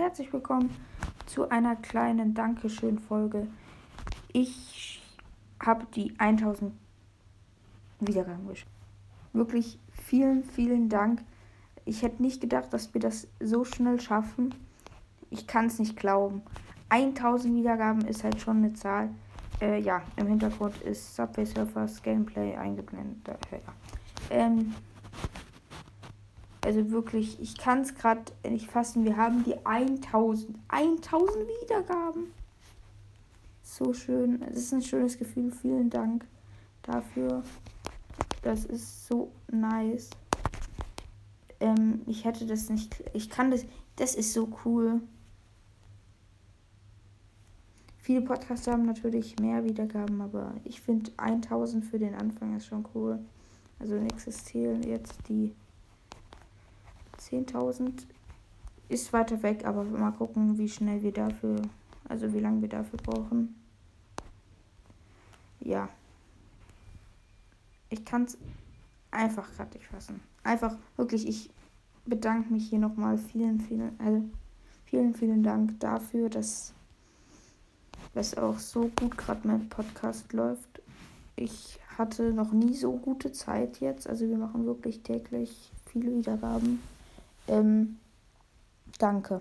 herzlich willkommen zu einer kleinen Dankeschön-Folge. Ich habe die 1000 Wiedergaben geschafft. Wirklich vielen, vielen Dank. Ich hätte nicht gedacht, dass wir das so schnell schaffen. Ich kann es nicht glauben. 1000 Wiedergaben ist halt schon eine Zahl. Äh, ja, im Hintergrund ist Subway Surfers Gameplay eingeblendet. Äh, ja. ähm, also wirklich, ich kann es gerade nicht fassen. Wir haben die 1000. 1000 Wiedergaben. So schön. Es ist ein schönes Gefühl. Vielen Dank dafür. Das ist so nice. Ähm, ich hätte das nicht. Ich kann das. Das ist so cool. Viele Podcasts haben natürlich mehr Wiedergaben, aber ich finde 1000 für den Anfang ist schon cool. Also nächstes Ziel jetzt die 10.000 ist weiter weg, aber mal gucken, wie schnell wir dafür, also wie lange wir dafür brauchen. Ja. Ich kann es einfach gerade nicht fassen. Einfach wirklich, ich bedanke mich hier nochmal vielen, vielen, also vielen, vielen Dank dafür, dass das auch so gut gerade mein Podcast läuft. Ich hatte noch nie so gute Zeit jetzt. Also wir machen wirklich täglich viele Wiedergaben. Ähm, danke.